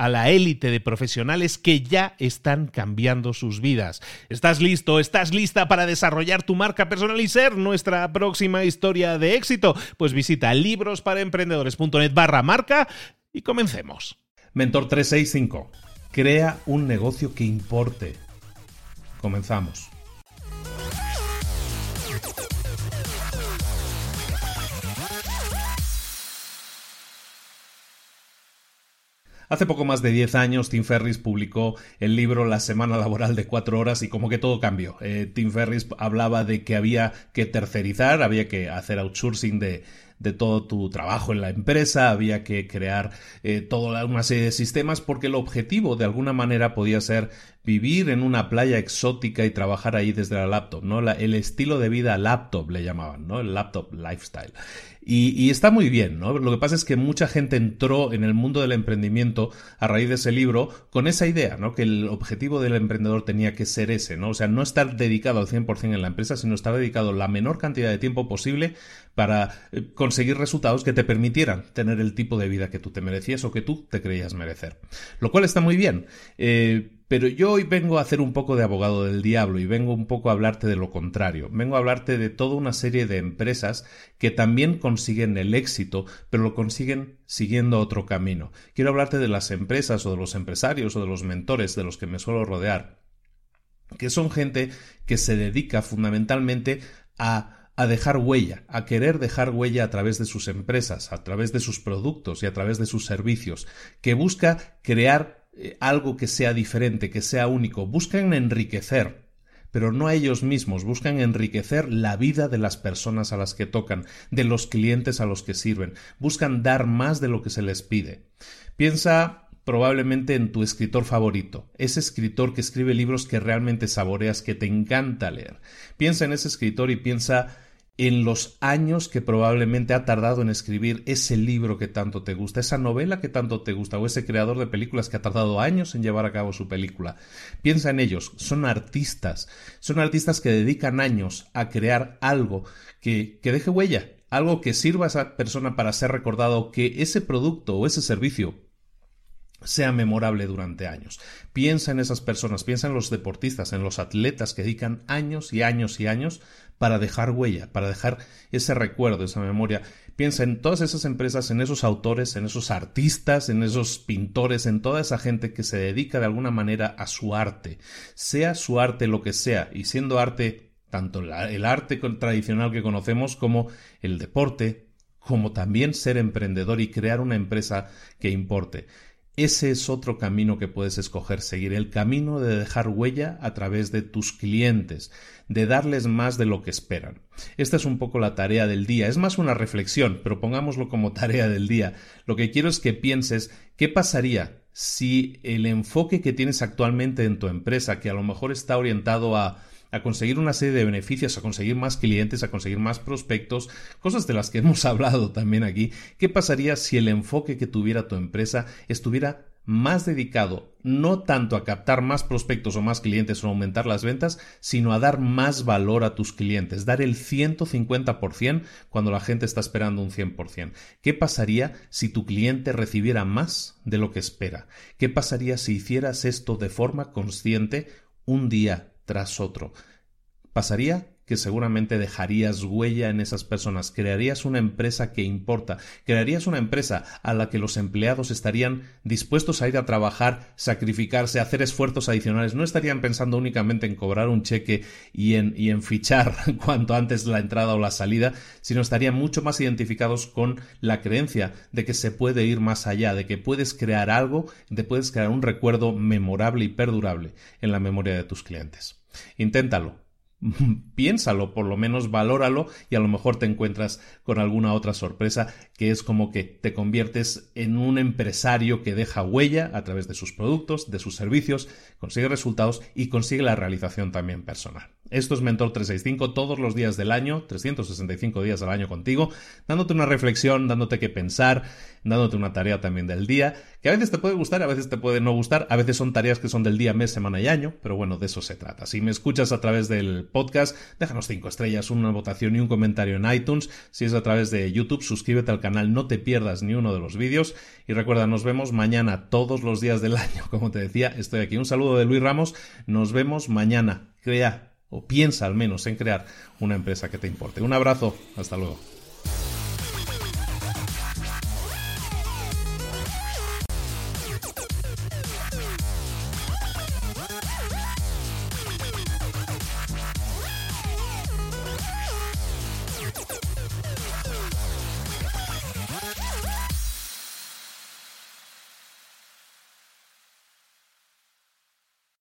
a la élite de profesionales que ya están cambiando sus vidas. ¿Estás listo? ¿Estás lista para desarrollar tu marca personal y ser nuestra próxima historia de éxito? Pues visita librosparaemprendedores.net barra marca y comencemos. Mentor 365. Crea un negocio que importe. Comenzamos. Hace poco más de 10 años, Tim Ferris publicó el libro La semana laboral de cuatro horas y como que todo cambió. Eh, Tim Ferris hablaba de que había que tercerizar, había que hacer outsourcing de, de todo tu trabajo en la empresa, había que crear eh, toda una serie de sistemas porque el objetivo de alguna manera podía ser vivir en una playa exótica y trabajar ahí desde la laptop, ¿no? el estilo de vida laptop le llamaban, ¿no? El laptop lifestyle. Y, está muy bien, ¿no? Lo que pasa es que mucha gente entró en el mundo del emprendimiento a raíz de ese libro con esa idea, ¿no? Que el objetivo del emprendedor tenía que ser ese, ¿no? O sea, no estar dedicado al 100% en la empresa, sino estar dedicado la menor cantidad de tiempo posible para eh, conseguir resultados que te permitieran tener el tipo de vida que tú te merecías o que tú te creías merecer. Lo cual está muy bien. Eh, pero yo hoy vengo a hacer un poco de abogado del diablo y vengo un poco a hablarte de lo contrario. Vengo a hablarte de toda una serie de empresas que también consiguen el éxito, pero lo consiguen siguiendo otro camino. Quiero hablarte de las empresas o de los empresarios o de los mentores de los que me suelo rodear, que son gente que se dedica fundamentalmente a a dejar huella, a querer dejar huella a través de sus empresas, a través de sus productos y a través de sus servicios, que busca crear eh, algo que sea diferente, que sea único, buscan enriquecer, pero no a ellos mismos, buscan enriquecer la vida de las personas a las que tocan, de los clientes a los que sirven, buscan dar más de lo que se les pide. Piensa probablemente en tu escritor favorito, ese escritor que escribe libros que realmente saboreas, que te encanta leer. Piensa en ese escritor y piensa en los años que probablemente ha tardado en escribir ese libro que tanto te gusta, esa novela que tanto te gusta, o ese creador de películas que ha tardado años en llevar a cabo su película. Piensa en ellos, son artistas, son artistas que dedican años a crear algo que, que deje huella, algo que sirva a esa persona para ser recordado, que ese producto o ese servicio sea memorable durante años. Piensa en esas personas, piensa en los deportistas, en los atletas que dedican años y años y años para dejar huella, para dejar ese recuerdo, esa memoria. Piensa en todas esas empresas, en esos autores, en esos artistas, en esos pintores, en toda esa gente que se dedica de alguna manera a su arte, sea su arte lo que sea, y siendo arte tanto el arte tradicional que conocemos como el deporte, como también ser emprendedor y crear una empresa que importe. Ese es otro camino que puedes escoger, seguir el camino de dejar huella a través de tus clientes, de darles más de lo que esperan. Esta es un poco la tarea del día, es más una reflexión, pero pongámoslo como tarea del día. Lo que quiero es que pienses qué pasaría si el enfoque que tienes actualmente en tu empresa, que a lo mejor está orientado a a conseguir una serie de beneficios, a conseguir más clientes, a conseguir más prospectos, cosas de las que hemos hablado también aquí. ¿Qué pasaría si el enfoque que tuviera tu empresa estuviera más dedicado no tanto a captar más prospectos o más clientes o aumentar las ventas, sino a dar más valor a tus clientes, dar el 150% cuando la gente está esperando un 100%. ¿Qué pasaría si tu cliente recibiera más de lo que espera? ¿Qué pasaría si hicieras esto de forma consciente un día tras otro? Pasaría que seguramente dejarías huella en esas personas, crearías una empresa que importa, crearías una empresa a la que los empleados estarían dispuestos a ir a trabajar, sacrificarse, hacer esfuerzos adicionales, no estarían pensando únicamente en cobrar un cheque y en, y en fichar cuanto antes la entrada o la salida, sino estarían mucho más identificados con la creencia de que se puede ir más allá, de que puedes crear algo, de puedes crear un recuerdo memorable y perdurable en la memoria de tus clientes. Inténtalo, piénsalo, por lo menos valóralo y a lo mejor te encuentras con alguna otra sorpresa que es como que te conviertes en un empresario que deja huella a través de sus productos, de sus servicios, consigue resultados y consigue la realización también personal. Esto es Mentor 365 todos los días del año, 365 días al año contigo, dándote una reflexión, dándote que pensar, dándote una tarea también del día, que a veces te puede gustar, a veces te puede no gustar, a veces son tareas que son del día, mes, semana y año, pero bueno, de eso se trata. Si me escuchas a través del podcast, déjanos 5 estrellas, una votación y un comentario en iTunes. Si es a través de YouTube, suscríbete al canal, no te pierdas ni uno de los vídeos. Y recuerda, nos vemos mañana todos los días del año, como te decía, estoy aquí. Un saludo de Luis Ramos, nos vemos mañana. Crea o piensa al menos en crear una empresa que te importe. Un abrazo, hasta luego.